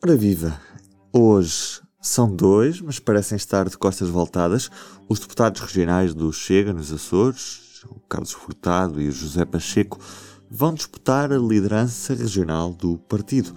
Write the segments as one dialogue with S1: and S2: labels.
S1: Ora viva! Hoje são dois, mas parecem estar de costas voltadas, os deputados regionais do Chega nos Açores, o Carlos Furtado e o José Pacheco, vão disputar a liderança regional do partido.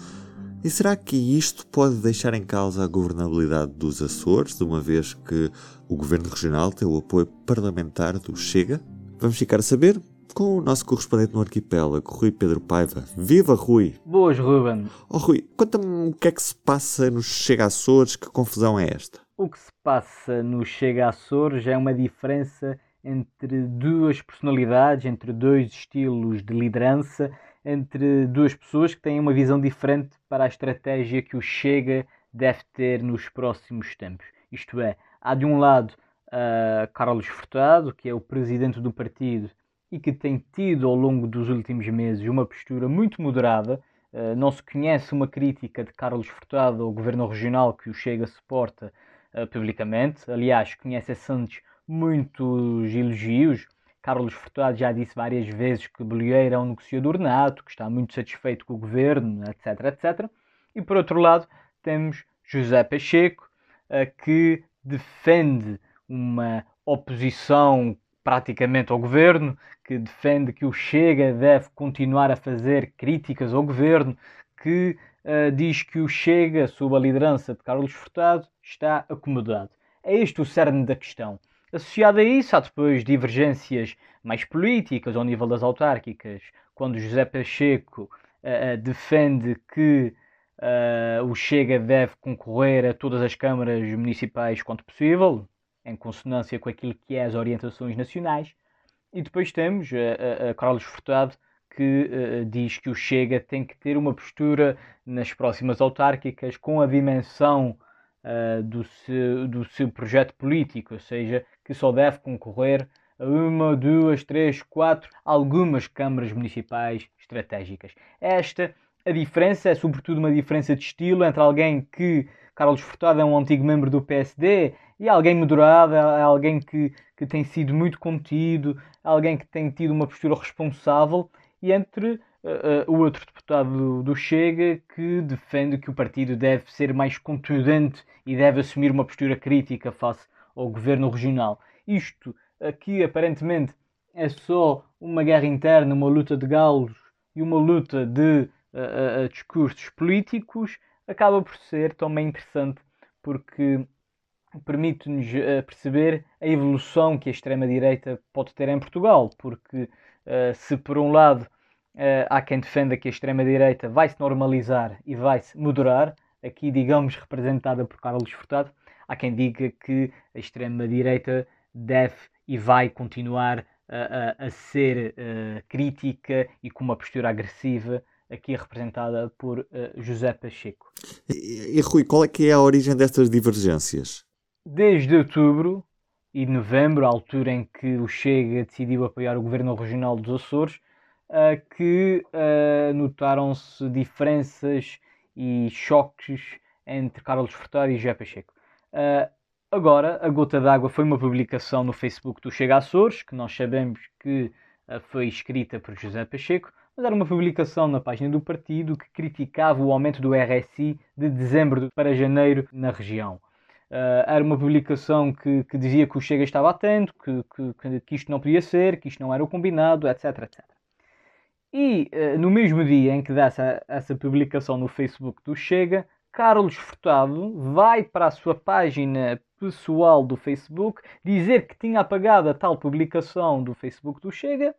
S1: E será que isto pode deixar em causa a governabilidade dos Açores, de uma vez que o governo regional tem o apoio parlamentar do Chega? Vamos ficar a saber com o nosso correspondente no arquipélago, Rui Pedro Paiva. Viva, Rui!
S2: Boas, Ruben!
S1: Oh, Rui, conta-me o que é que se passa no Chega Açores, que confusão é esta?
S2: O que se passa no Chega Açores é uma diferença entre duas personalidades, entre dois estilos de liderança, entre duas pessoas que têm uma visão diferente para a estratégia que o Chega deve ter nos próximos tempos. Isto é, há de um lado uh, Carlos Furtado, que é o presidente do partido e que tem tido ao longo dos últimos meses uma postura muito moderada. Uh, não se conhece uma crítica de Carlos Furtado ao governo regional que o Chega suporta uh, publicamente. Aliás, conhece-se antes muitos elogios. Carlos Furtado já disse várias vezes que Bolieira é um negociador nato, que está muito satisfeito com o governo, etc, etc. E por outro lado, temos José Pacheco, uh, que defende uma oposição praticamente ao governo, que defende que o Chega deve continuar a fazer críticas ao governo, que uh, diz que o Chega, sob a liderança de Carlos Furtado, está acomodado. É este o cerne da questão. Associado a isso, há depois divergências mais políticas ao nível das autárquicas, quando José Pacheco uh, defende que uh, o Chega deve concorrer a todas as câmaras municipais quanto possível, em consonância com aquilo que é as orientações nacionais. E depois temos a, a, Carlos Furtado, que uh, diz que o Chega tem que ter uma postura nas próximas autárquicas com a dimensão uh, do, seu, do seu projeto político, ou seja, que só deve concorrer a uma, duas, três, quatro, algumas câmaras municipais estratégicas. Esta a diferença é sobretudo uma diferença de estilo entre alguém que Carlos Furtado é um antigo membro do PSD e alguém moderado, é alguém que, que tem sido muito contido, alguém que tem tido uma postura responsável, e entre uh, uh, o outro deputado do, do, Chega que defende que o partido deve ser mais contundente e deve assumir uma postura crítica face ao governo regional. Isto aqui aparentemente é só uma guerra interna, uma luta de galos e uma luta de uh, discursos políticos, acaba por ser também interessante porque permite-nos uh, perceber a evolução que a extrema-direita pode ter em Portugal, porque uh, se por um lado uh, há quem defenda que a extrema-direita vai se normalizar e vai se moderar, aqui digamos representada por Carlos Furtado, há quem diga que a extrema-direita deve e vai continuar a, a, a ser crítica e com uma postura agressiva aqui representada por José Pacheco.
S1: E, e Rui, qual é que é a origem destas divergências?
S2: desde outubro e novembro, a altura em que o Chega decidiu apoiar o governo regional dos Açores, uh, que uh, notaram-se diferenças e choques entre Carlos Furtado e José Pacheco. Uh, agora, a gota d'água foi uma publicação no Facebook do Chega Açores, que nós sabemos que foi escrita por José Pacheco, mas era uma publicação na página do partido que criticava o aumento do RSI de dezembro para janeiro na região. Uh, era uma publicação que, que, dizia que o Chega estava atento, que, que, que, isto não podia ser, que isto não era o combinado, etc. etc. E uh, no mesmo dia em que dá essa, essa publicação no Facebook do Chega, Carlos Furtado vai para a sua página pessoal do Facebook dizer que tinha apagado a tal publicação do Facebook do Chega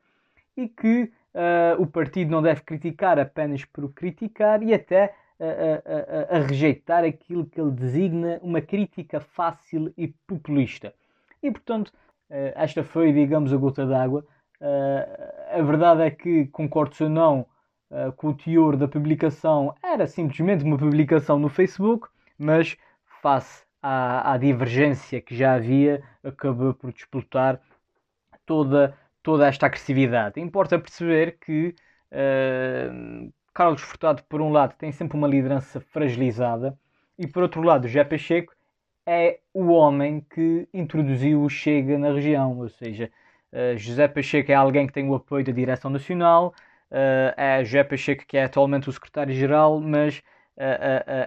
S2: e que uh, o partido não deve criticar apenas por criticar e até a, a, a, rejeitar aquilo que ele designa uma crítica fácil e populista. E, portanto, esta foi, digamos, a gota d'água. A verdade é que, concordo ou não com o teor da publicação, era simplesmente uma publicação no Facebook, mas face à, à divergência que já havia, acabou por disputar toda, toda esta agressividade. Importa perceber que uh, Carlos Furtado, por um lado, tem sempre uma liderança fragilizada e, por outro lado, José Pacheco é o homem que introduziu o Chega na região, ou seja, uh, José Pacheco é alguém que tem o apoio da Direção Nacional, uh, é José Pacheco que é atualmente o secretário-geral, mas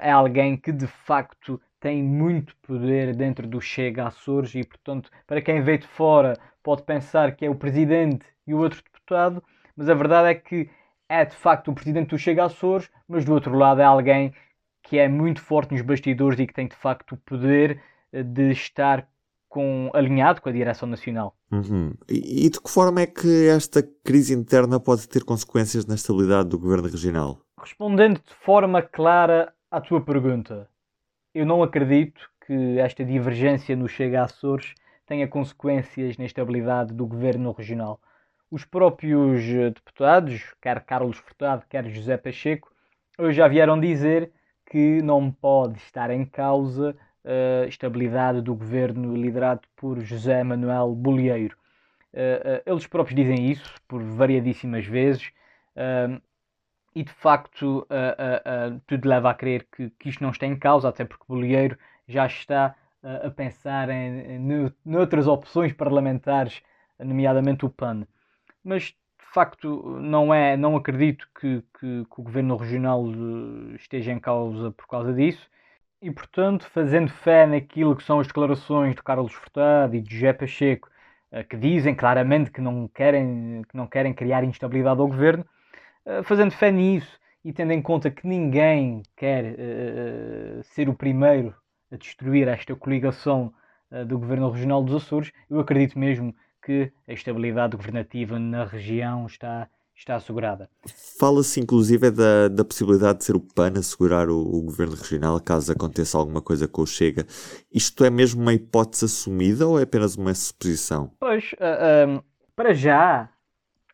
S2: é alguém que de facto tem muito poder dentro do Chega Açores e, portanto, para quem vê de fora pode pensar que é o presidente e o outro deputado, mas a verdade é que é de facto o presidente do Chega Açores, mas do outro lado é alguém que é muito forte nos bastidores e que tem de facto o poder eh, de estar com, alinhado com a direção nacional.
S1: Uhum. E, e de que forma é que esta crise interna pode ter consequências na estabilidade do governo regional?
S2: Respondendo de forma clara à tua pergunta, eu não acredito que esta divergência no Chega Açores tenha consequências na estabilidade do governo regional. Os próprios eh, deputados, quer Carlos Furtado, quer José Pacheco, já vieram dizer que não pode estar em causa eh, a estabilidade do governo liderado por José Manuel Bolieiro. Eh, eles próprios dizem isso por variadíssimas vezes e de facto tudo leva a crer que, que isto não está em causa, até porque Bolieiro já está a pensar em, em opções parlamentares, nomeadamente o PAN. Mas de facto não é, não acredito que, que, que o governo regional eh, esteja em causa por causa disso. E portanto, fazendo fé naquilo que são as declarações de Carlos Furtado e de José Pacheco, eh, que dizem claramente que não querem, que não querem criar instabilidade ao governo, fazendo fé nisso e tendo em conta que ninguém quer uh, ser o primeiro a destruir esta coligação uh, do Governo Regional dos Açores, eu acredito mesmo que a estabilidade governativa na região está, está assegurada.
S1: Fala-se inclusive da, da possibilidade de ser o PAN a segurar o, o, governo regional caso aconteça alguma coisa com o Chega. Isto é mesmo uma hipótese assumida ou é apenas uma suposição?
S2: Pois, uh, uh, para já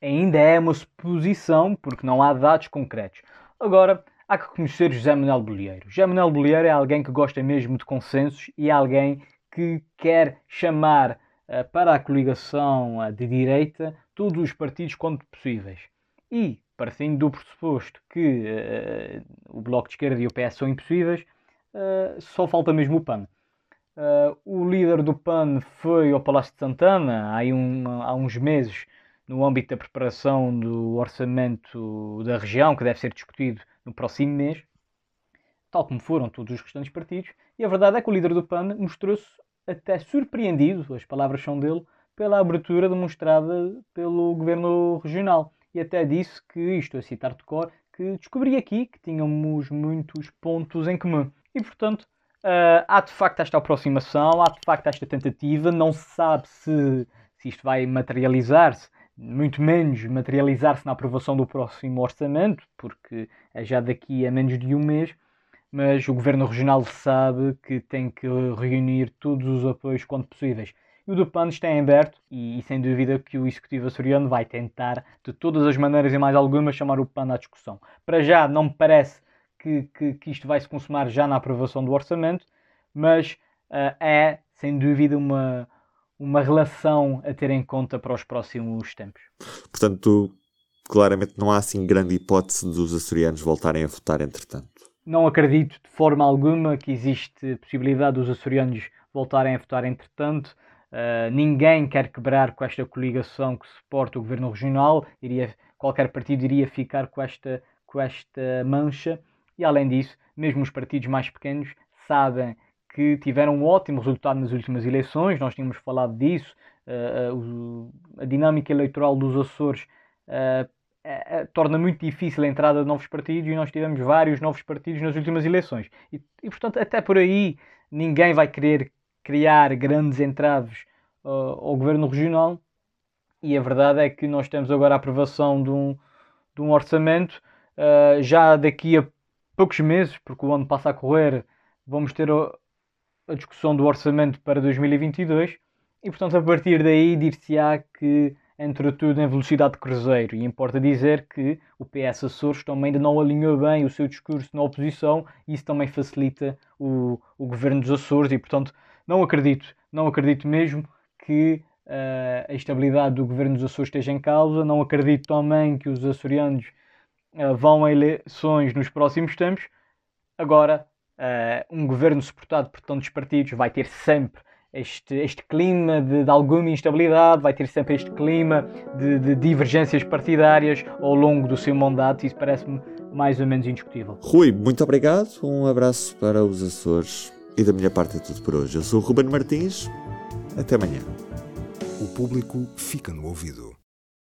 S2: ainda é uma suposição porque não há dados concretos. Agora, há que conhecer José Manuel Bolieiro. José Manuel Bolieiro é alguém que gosta mesmo de consensos e é alguém que quer chamar uh, para a coligação uh, de direita todos os partidos quanto possíveis. E, partindo do pressuposto que uh, o Bloco de Esquerda e o PS são impossíveis, só falta mesmo o PAN. o líder do PAN foi ao Palácio de Santana há, um, há uns meses no âmbito da preparação do orçamento da região, que deve ser discutido no próximo mês, tal como foram todos os restantes partidos, e a verdade é que o líder do PAN mostrou-se até surpreendido, as palavras são dele, pela abertura demonstrada pelo governo regional. E até disse que, isto a citar de cor, que descobri aqui que tínhamos muitos pontos em comum. E portanto, uh, há de facto esta aproximação, há de facto esta tentativa, não se sabe se, se isto vai materializar-se muito menos materializar-se na aprovação do próximo orçamento, porque é já daqui a menos de um mês, mas o Governo Regional sabe que tem que reunir todos os apoios quanto possíveis. E o do PAN está em aberto e, e, sem dúvida que o Executivo açoriano vai tentar, de todas as maneiras e mais algumas, chamar o PAN à discussão. Para já, não me parece que, que, que isto vai se consumar já na aprovação do orçamento, mas uh, é, sem dúvida, uma, uma relação a ter em conta para os próximos tempos.
S1: Portanto, claramente não há assim grande hipótese dos açorianos voltarem a votar entretanto.
S2: Não acredito de forma alguma que existe possibilidade dos açorianos voltarem a votar entretanto. Uh, ninguém quer quebrar com esta coligação que suporta o governo regional. Iria, qualquer partido iria ficar com esta, com esta mancha. E além disso, mesmo os partidos mais pequenos sabem que tiveram um ótimo resultado nas últimas eleições, nós tínhamos falado disso, uh, uh, a dinâmica eleitoral dos Açores uh, torna muito difícil a entrada de novos partidos e nós tivemos vários novos partidos nas últimas eleições. E, e portanto, até por aí, ninguém vai querer criar grandes entraves ao governo regional. E a verdade é que nós temos agora a aprovação de um, de um orçamento já daqui a poucos meses, porque o ano passa a correr, vamos ter a discussão do orçamento para 2022 e, portanto, a partir daí dir-se-á que entra tudo em velocidade de cruzeiro. E importa dizer que o PS Açores também ainda não alinhou bem o seu discurso na oposição e isso também facilita o, o governo dos Açores e, portanto, não acredito, não acredito mesmo que uh, a estabilidade do governo dos Açores esteja em causa. Não acredito também que os açorianos uh, vão a eleições nos próximos tempos. Agora, uh, um governo suportado por tantos partidos vai ter sempre este, este clima de, de, alguma instabilidade, vai ter sempre este clima de, de, divergências partidárias ao longo do seu mandato. Isso parece-me mais ou menos indiscutível.
S1: Rui, muito obrigado. Um abraço para os Açores. E da minha parte é tudo por hoje. Eu sou o Ruben Martins. Até amanhã.
S3: O público fica no ouvido.